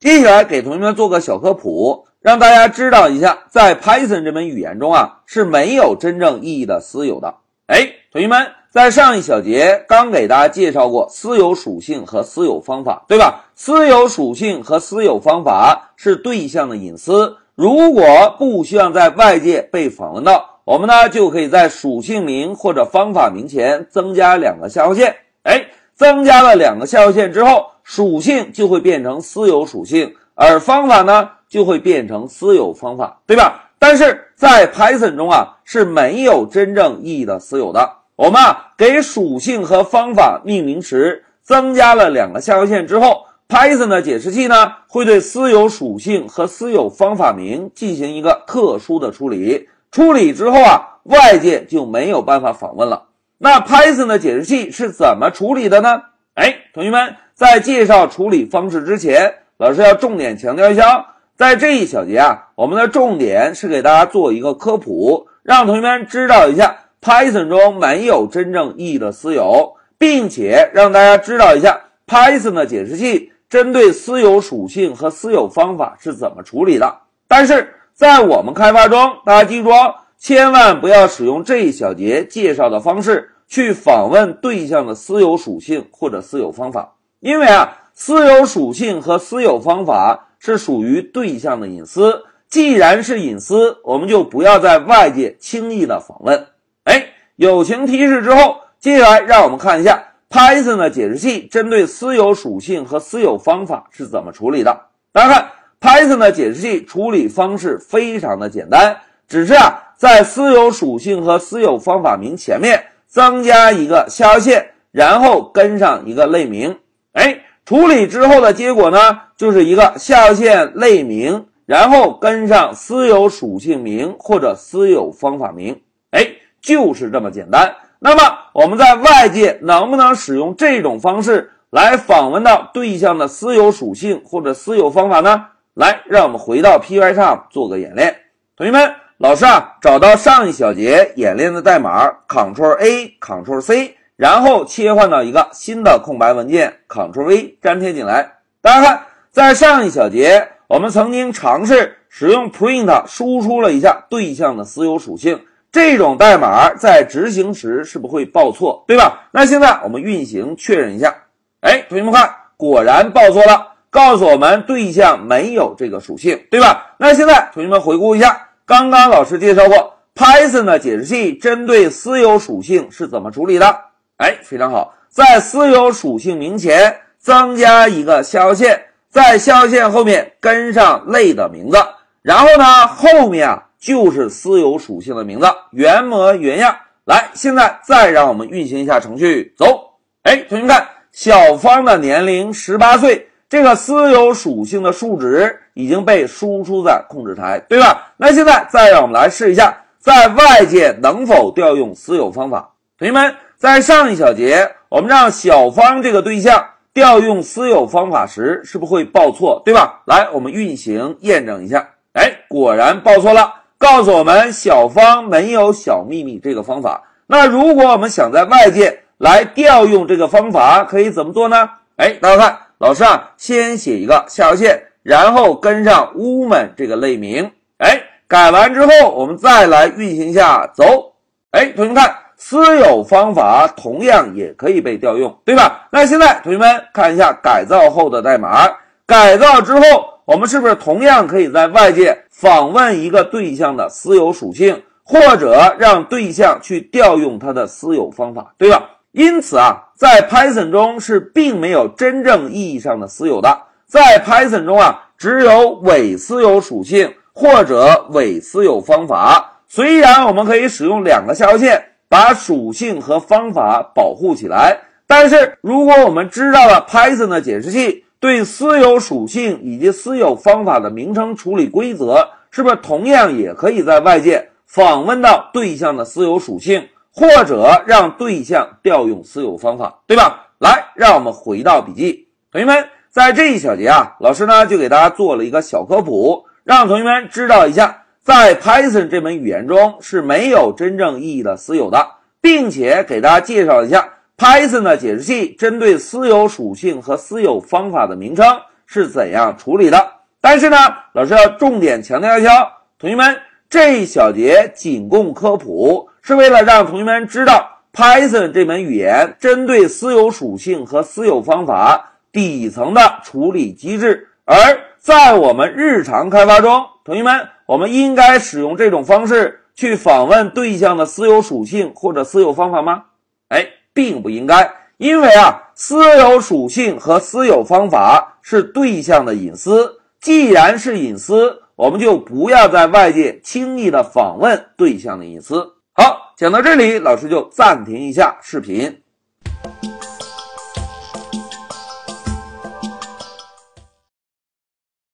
接下来给同学们做个小科普，让大家知道一下，在 Python 这门语言中啊是没有真正意义的私有的。哎，同学们，在上一小节刚给大家介绍过私有属性和私有方法，对吧？私有属性和私有方法是对象的隐私，如果不希望在外界被访问到，我们呢就可以在属性名或者方法名前增加两个下划线。哎，增加了两个下划线之后。属性就会变成私有属性，而方法呢就会变成私有方法，对吧？但是在 Python 中啊是没有真正意义的私有的。我们啊给属性和方法命名时增加了两个下划线之后，Python 的解释器呢会对私有属性和私有方法名进行一个特殊的处理。处理之后啊，外界就没有办法访问了。那 Python 的解释器是怎么处理的呢？哎，同学们。在介绍处理方式之前，老师要重点强调一下，在这一小节啊，我们的重点是给大家做一个科普，让同学们知道一下 Python 中没有真正意义的私有，并且让大家知道一下 Python 的解释器针对私有属性和私有方法是怎么处理的。但是在我们开发中，大家记住哦，千万不要使用这一小节介绍的方式去访问对象的私有属性或者私有方法。因为啊，私有属性和私有方法是属于对象的隐私，既然是隐私，我们就不要在外界轻易的访问。哎，友情提示之后，接下来让我们看一下 Python 的解释器针对私有属性和私有方法是怎么处理的。大家看，Python 的解释器处理方式非常的简单，只是啊，在私有属性和私有方法名前面增加一个下划线，然后跟上一个类名。哎，处理之后的结果呢，就是一个下划线类名，然后跟上私有属性名或者私有方法名。哎，就是这么简单。那么我们在外界能不能使用这种方式来访问到对象的私有属性或者私有方法呢？来，让我们回到 Pycharm 做个演练。同学们，老师啊，找到上一小节演练的代码，Ctrl A Ctrl C。然后切换到一个新的空白文件，Ctrl V 粘贴进来。大家看，在上一小节，我们曾经尝试使用 print 输出了一下对象的私有属性，这种代码在执行时是不会报错，对吧？那现在我们运行确认一下，哎，同学们看，果然报错了，告诉我们对象没有这个属性，对吧？那现在同学们回顾一下，刚刚老师介绍过 Python 的解释器针对私有属性是怎么处理的。哎，非常好，在私有属性名前增加一个下划线，在下划线后面跟上类的名字，然后呢，后面啊就是私有属性的名字，原模原样。来，现在再让我们运行一下程序，走。哎，同学们看，小芳的年龄十八岁，这个私有属性的数值已经被输出在控制台，对吧？那现在再让我们来试一下，在外界能否调用私有方法，同学们。在上一小节，我们让小芳这个对象调用私有方法时，是不是会报错，对吧？来，我们运行验证一下。哎，果然报错了，告诉我们小芳没有小秘密这个方法。那如果我们想在外界来调用这个方法，可以怎么做呢？哎，大家看，老师啊，先写一个下划线，然后跟上 woman 这个类名。哎，改完之后，我们再来运行一下，走。哎，同学们看。私有方法同样也可以被调用，对吧？那现在同学们看一下改造后的代码，改造之后，我们是不是同样可以在外界访问一个对象的私有属性，或者让对象去调用它的私有方法，对吧？因此啊，在 Python 中是并没有真正意义上的私有的，在 Python 中啊，只有伪私有属性或者伪私有方法。虽然我们可以使用两个下划线。把属性和方法保护起来，但是如果我们知道了 Python 的解释器对私有属性以及私有方法的名称处理规则，是不是同样也可以在外界访问到对象的私有属性，或者让对象调用私有方法，对吧？来，让我们回到笔记，同学们，在这一小节啊，老师呢就给大家做了一个小科普，让同学们知道一下。在 Python 这门语言中是没有真正意义的私有的，并且给大家介绍一下 Python 的解释器针对私有属性和私有方法的名称是怎样处理的。但是呢，老师要重点强调一下，同学们这一小节仅供科普，是为了让同学们知道 Python 这门语言针对私有属性和私有方法底层的处理机制。而在我们日常开发中，同学们，我们应该使用这种方式去访问对象的私有属性或者私有方法吗？哎，并不应该，因为啊，私有属性和私有方法是对象的隐私。既然是隐私，我们就不要在外界轻易的访问对象的隐私。好，讲到这里，老师就暂停一下视频。